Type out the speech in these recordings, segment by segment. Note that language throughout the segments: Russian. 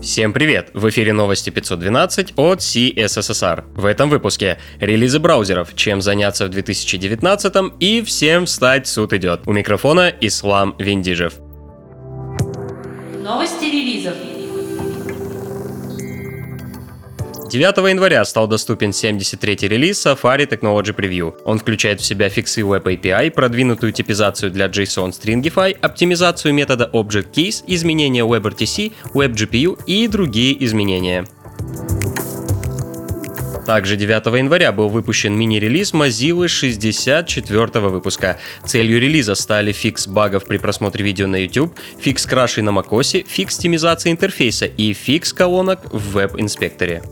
Всем привет! В эфире новости 512 от CSSR. В этом выпуске релизы браузеров, чем заняться в 2019 и всем встать, суд идет. У микрофона Ислам Виндижев. 9 января стал доступен 73-й релиз Safari Technology Preview. Он включает в себя фиксы Web API, продвинутую типизацию для JSON Stringify, оптимизацию метода Object Keys, изменения WebRTC, WebGPU и другие изменения. Также 9 января был выпущен мини-релиз Mozilla 64 выпуска. Целью релиза стали fix багов при просмотре видео на YouTube, fix крашей на macOS, оптимизации интерфейса и fix колонок в веб-инспекторе.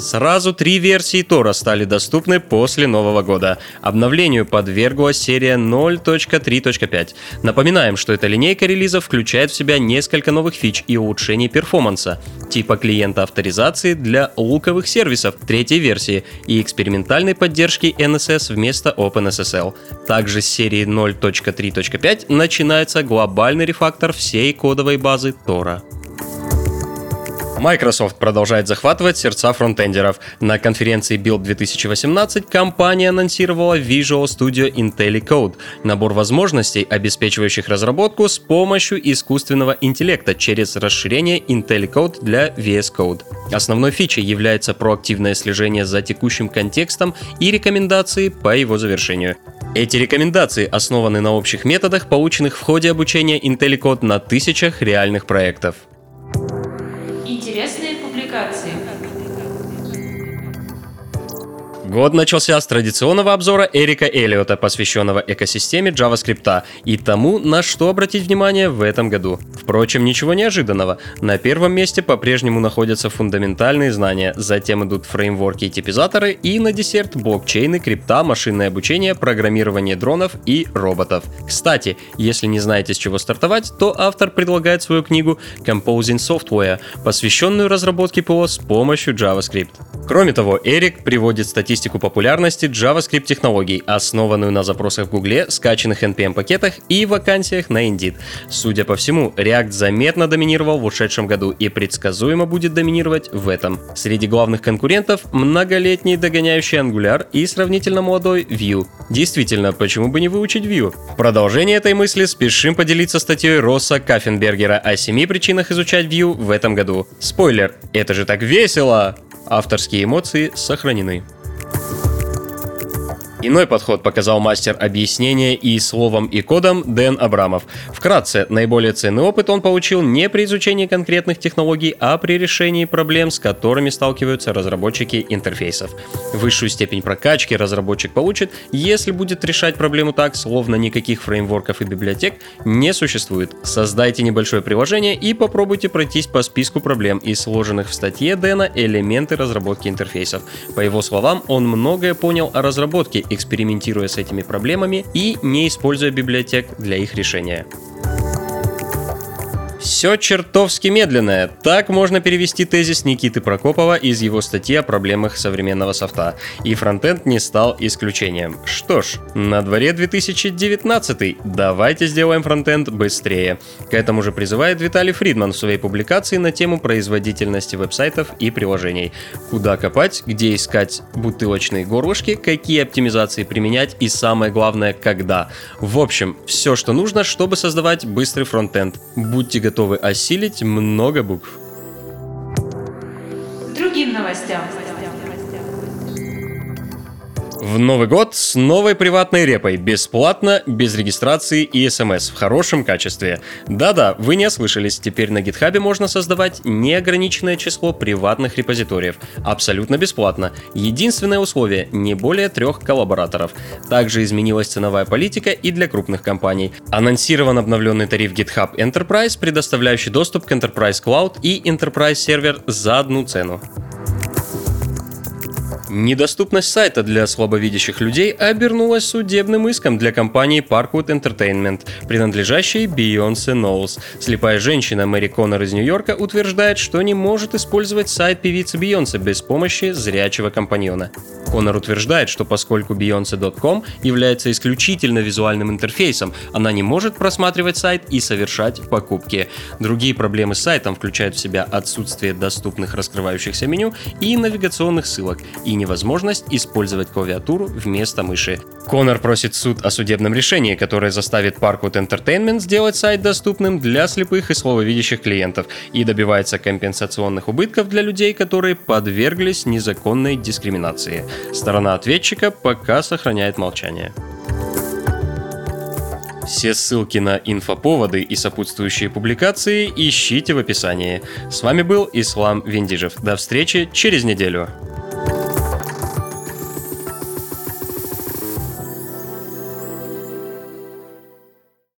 Сразу три версии Tor'а стали доступны после Нового года. Обновлению подверглась серия 0.3.5. Напоминаем, что эта линейка релизов включает в себя несколько новых фич и улучшений performance'а, типа клиента авторизации для луковых сервисов третьей версии и экспериментальной поддержки NSS вместо OpenSSL. Также с серии 0.3.5 начинается глобальный рефактор всей кодовой базы Тора. Microsoft продолжает захватывать сердца фронтендеров. На конференции Build 2018 компания анонсировала Visual Studio IntelliCode – набор возможностей, обеспечивающих разработку с помощью искусственного интеллекта через расширение IntelliCode для VS Code. Основной фичей является проактивное слежение за текущим контекстом и рекомендации по его завершению. Эти рекомендации основаны на общих методах, полученных в ходе обучения IntelliCode на тысячах реальных проектов. Интересные публикации. Год начался с традиционного обзора Эрика Эллиота, посвященного экосистеме JavaScript и тому, на что обратить внимание в этом году. Впрочем, ничего неожиданного. На первом месте по-прежнему находятся фундаментальные знания, затем идут фреймворки и типизаторы, и на десерт блокчейны, крипта, машинное обучение, программирование дронов и роботов. Кстати, если не знаете с чего стартовать, то автор предлагает свою книгу Composing Software, посвященную разработке ПО с помощью JavaScript. Кроме того, Эрик приводит статистику статистику популярности JavaScript технологий, основанную на запросах в Гугле, скачанных NPM-пакетах и вакансиях на Indeed. Судя по всему, React заметно доминировал в ушедшем году и предсказуемо будет доминировать в этом. Среди главных конкурентов многолетний догоняющий Angular и сравнительно молодой Vue. Действительно, почему бы не выучить Vue? В продолжение этой мысли спешим поделиться статьей Росса Каффенбергера о семи причинах изучать Vue в этом году. Спойлер, это же так весело! Авторские эмоции сохранены. Иной подход показал мастер объяснения и словом, и кодом Дэн Абрамов. Вкратце, наиболее ценный опыт он получил не при изучении конкретных технологий, а при решении проблем, с которыми сталкиваются разработчики интерфейсов. Высшую степень прокачки разработчик получит, если будет решать проблему так, словно никаких фреймворков и библиотек не существует. Создайте небольшое приложение и попробуйте пройтись по списку проблем и сложенных в статье Дэна элементы разработки интерфейсов. По его словам, он многое понял о разработке экспериментируя с этими проблемами и не используя библиотек для их решения. Все чертовски медленное. Так можно перевести тезис Никиты Прокопова из его статьи о проблемах современного софта. И фронтенд не стал исключением. Что ж, на дворе 2019. Давайте сделаем фронтенд быстрее. К этому же призывает Виталий Фридман в своей публикации на тему производительности веб-сайтов и приложений. Куда копать, где искать бутылочные горлышки, какие оптимизации применять и самое главное, когда. В общем, все, что нужно, чтобы создавать быстрый фронтенд. Будьте готовы готовы осилить много букв. Другим новостям. В Новый год с новой приватной репой, бесплатно, без регистрации и смс, в хорошем качестве. Да-да, вы не ослышались, теперь на гитхабе можно создавать неограниченное число приватных репозиториев, абсолютно бесплатно. Единственное условие – не более трех коллабораторов. Также изменилась ценовая политика и для крупных компаний. Анонсирован обновленный тариф GitHub Enterprise, предоставляющий доступ к Enterprise Cloud и Enterprise Server за одну цену. Недоступность сайта для слабовидящих людей обернулась судебным иском для компании Parkwood Entertainment, принадлежащей Beyoncé Knowles. Слепая женщина Мэри Коннор из Нью-Йорка утверждает, что не может использовать сайт певицы Бейонсе без помощи зрячего компаньона. Коннор утверждает, что поскольку Beyonce.com является исключительно визуальным интерфейсом, она не может просматривать сайт и совершать покупки. Другие проблемы с сайтом включают в себя отсутствие доступных раскрывающихся меню и навигационных ссылок, и невозможность использовать клавиатуру вместо мыши. Конор просит суд о судебном решении, которое заставит Parkwood Entertainment сделать сайт доступным для слепых и слабовидящих клиентов и добивается компенсационных убытков для людей, которые подверглись незаконной дискриминации. Сторона ответчика пока сохраняет молчание. Все ссылки на инфоповоды и сопутствующие публикации ищите в описании. С вами был Ислам Виндижев. До встречи через неделю.